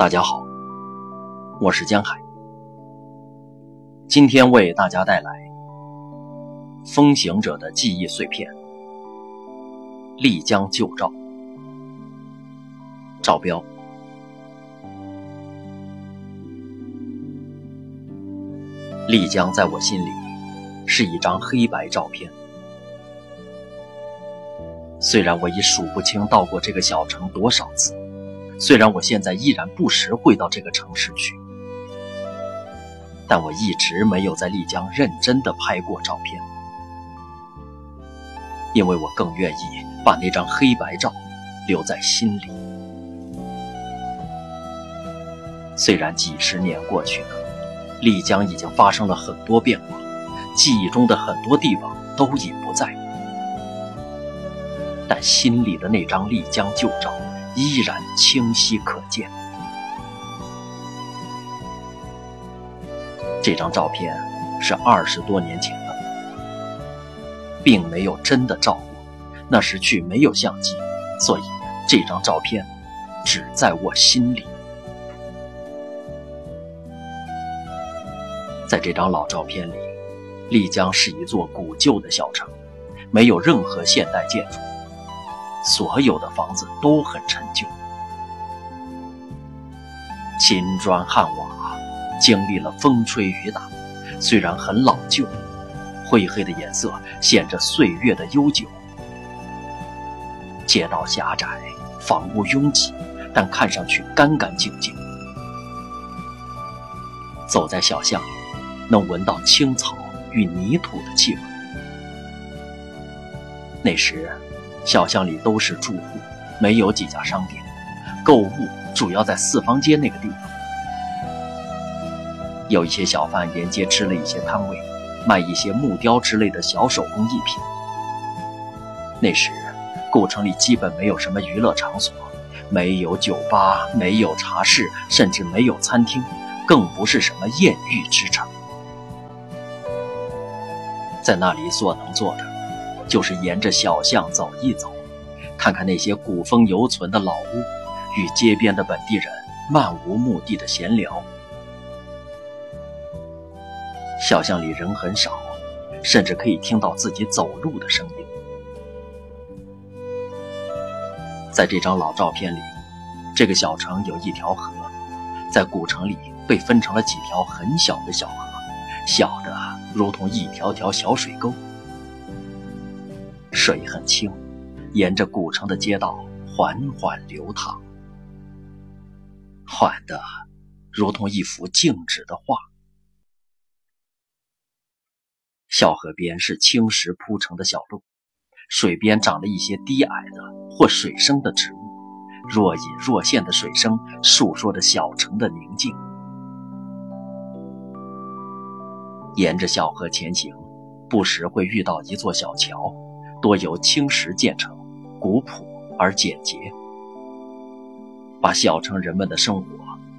大家好，我是江海，今天为大家带来《风行者的记忆碎片》——丽江旧照。照标：丽江在我心里是一张黑白照片。虽然我已数不清到过这个小城多少次。虽然我现在依然不时会到这个城市去，但我一直没有在丽江认真的拍过照片，因为我更愿意把那张黑白照留在心里。虽然几十年过去了，丽江已经发生了很多变化，记忆中的很多地方都已不在，但心里的那张丽江旧照。依然清晰可见。这张照片是二十多年前的，并没有真的照过。那时去没有相机，所以这张照片只在我心里。在这张老照片里，丽江是一座古旧的小城，没有任何现代建筑。所有的房子都很陈旧，青砖汉瓦，经历了风吹雨打，虽然很老旧，灰黑的颜色显着岁月的悠久。街道狭窄，房屋拥挤，但看上去干干净净。走在小巷里，能闻到青草与泥土的气味。那时。小巷里都是住户，没有几家商店，购物主要在四方街那个地方。有一些小贩沿街支了一些摊位，卖一些木雕之类的小手工艺品。那时，古城里基本没有什么娱乐场所，没有酒吧，没有茶室，甚至没有餐厅，更不是什么艳遇之城。在那里所能做的。就是沿着小巷走一走，看看那些古风犹存的老屋，与街边的本地人漫无目的的闲聊。小巷里人很少，甚至可以听到自己走路的声音。在这张老照片里，这个小城有一条河，在古城里被分成了几条很小的小河，小的如同一条条小水沟。水很清，沿着古城的街道缓缓流淌，缓的如同一幅静止的画。小河边是青石铺成的小路，水边长了一些低矮的或水生的植物，若隐若现的水声诉说着小城的宁静。沿着小河前行，不时会遇到一座小桥。多由青石建成，古朴而简洁，把小城人们的生活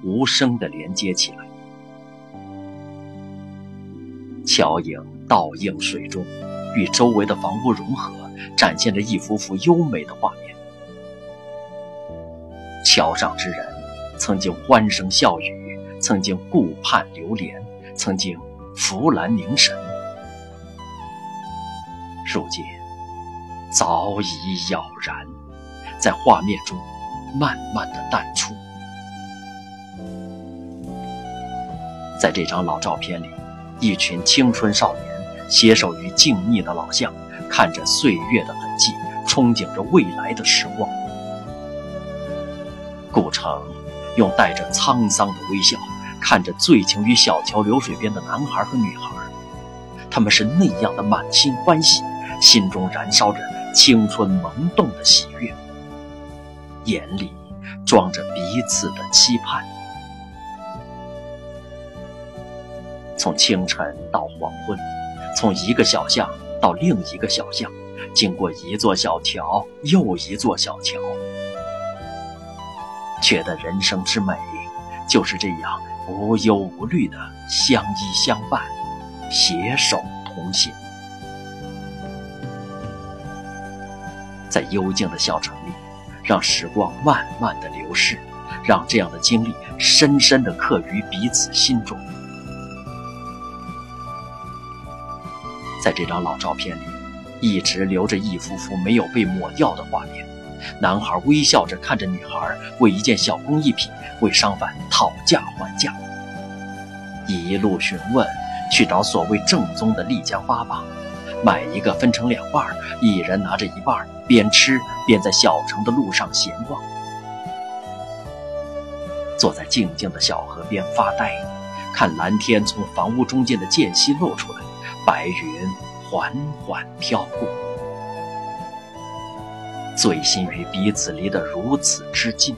无声地连接起来。桥影倒映水中，与周围的房屋融合，展现着一幅幅优美的画面。桥上之人，曾经欢声笑语，曾经顾盼流连，曾经扶栏凝神，如今。早已杳然，在画面中慢慢的淡出。在这张老照片里，一群青春少年携手于静谧的老巷，看着岁月的痕迹，憧憬着未来的时光。顾城用带着沧桑的微笑，看着醉情于小桥流水边的男孩和女孩，他们是那样的满心欢喜，心中燃烧着。青春萌动的喜悦，眼里装着彼此的期盼。从清晨到黄昏，从一个小巷到另一个小巷，经过一座小桥又一座小桥，觉得人生之美就是这样无忧无虑的相依相伴，携手同行。在幽静的小城里，让时光慢慢的流逝，让这样的经历深深的刻于彼此心中。在这张老照片里，一直留着一幅幅没有被抹掉的画面。男孩微笑着看着女孩，为一件小工艺品为商贩讨价还价，一路询问，去找所谓正宗的丽江粑粑，买一个分成两半，一人拿着一半，边吃边在小城的路上闲逛，坐在静静的小河边发呆，看蓝天从房屋中间的间隙露出来。白云缓缓飘过，醉心于彼此离得如此之近。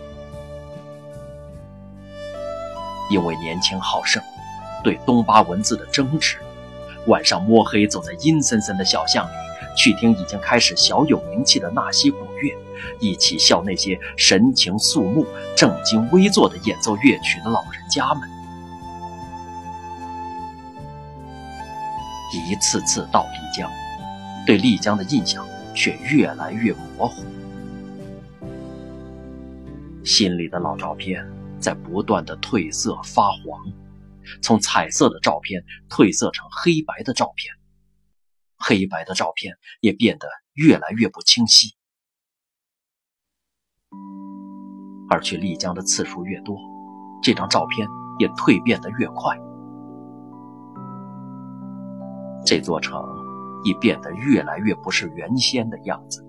因为年轻好胜，对东巴文字的争执，晚上摸黑走在阴森森的小巷里，去听已经开始小有名气的纳西古乐，一起笑那些神情肃穆、正襟危坐的演奏乐曲的老人家们。一次次到丽江，对丽江的印象却越来越模糊。心里的老照片在不断的褪色发黄，从彩色的照片褪色成黑白的照片，黑白的照片也变得越来越不清晰。而去丽江的次数越多，这张照片也蜕变得越快。这座城已变得越来越不是原先的样子，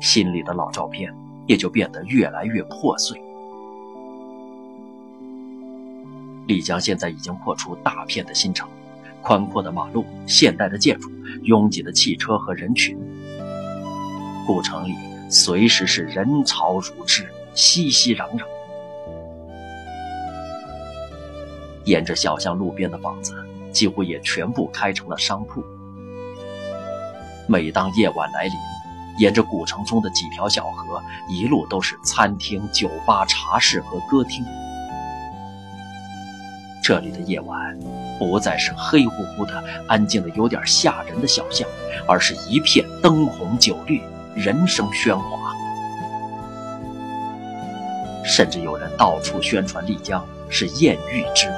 心里的老照片也就变得越来越破碎。丽江现在已经破出大片的新城，宽阔的马路、现代的建筑、拥挤的汽车和人群，古城里随时是人潮如织，熙熙攘攘。沿着小巷路边的房子。几乎也全部开成了商铺。每当夜晚来临，沿着古城中的几条小河，一路都是餐厅、酒吧、茶室和歌厅。这里的夜晚，不再是黑乎乎的、安静的有点吓人的小巷，而是一片灯红酒绿、人声喧哗。甚至有人到处宣传丽江是艳遇之都。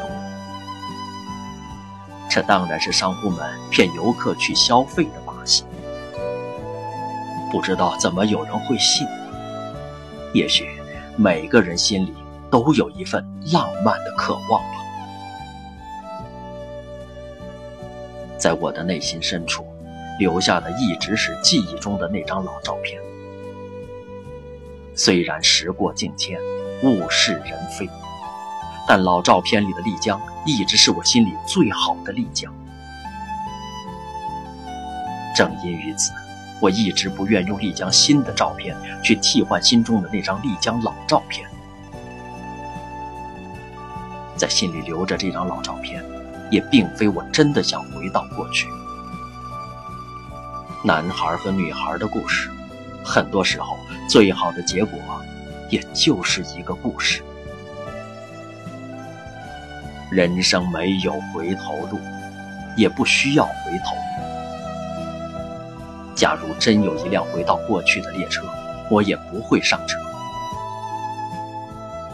这当然是商户们骗游客去消费的把戏，不知道怎么有人会信。也许每个人心里都有一份浪漫的渴望吧。在我的内心深处，留下的一直是记忆中的那张老照片。虽然时过境迁，物是人非。但老照片里的丽江一直是我心里最好的丽江。正因于此，我一直不愿用丽江新的照片去替换心中的那张丽江老照片。在心里留着这张老照片，也并非我真的想回到过去。男孩和女孩的故事，很多时候最好的结果，也就是一个故事。人生没有回头路，也不需要回头。假如真有一辆回到过去的列车，我也不会上车。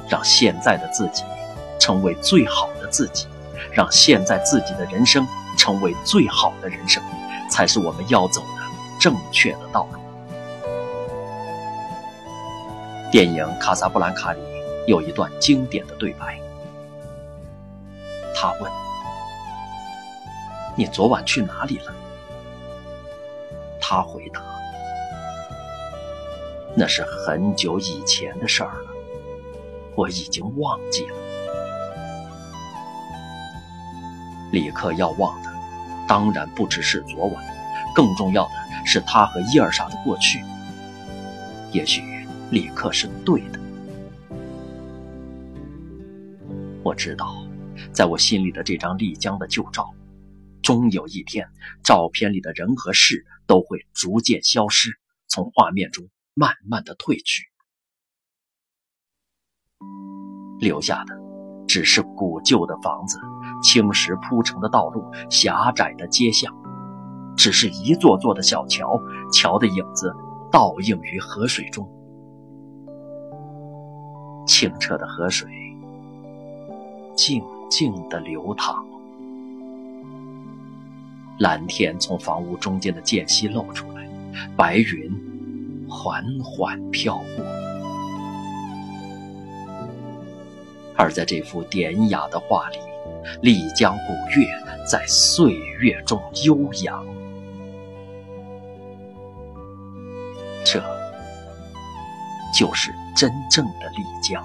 让现在的自己成为最好的自己，让现在自己的人生成为最好的人生，才是我们要走的正确的道路。电影《卡萨布兰卡》里有一段经典的对白。他问：“你昨晚去哪里了？”他回答：“那是很久以前的事儿了，我已经忘记了。”李克要忘的，当然不只是昨晚，更重要的是他和伊尔莎的过去。也许李克是对的，我知道。在我心里的这张丽江的旧照，终有一天，照片里的人和事都会逐渐消失，从画面中慢慢的褪去，留下的只是古旧的房子、青石铺成的道路、狭窄的街巷，只是一座座的小桥，桥的影子倒映于河水中。清澈的河水静静地流淌，蓝天从房屋中间的间隙露出来，白云缓缓飘过。而在这幅典雅的画里，丽江古月在岁月中悠扬。这。就是真正的丽江。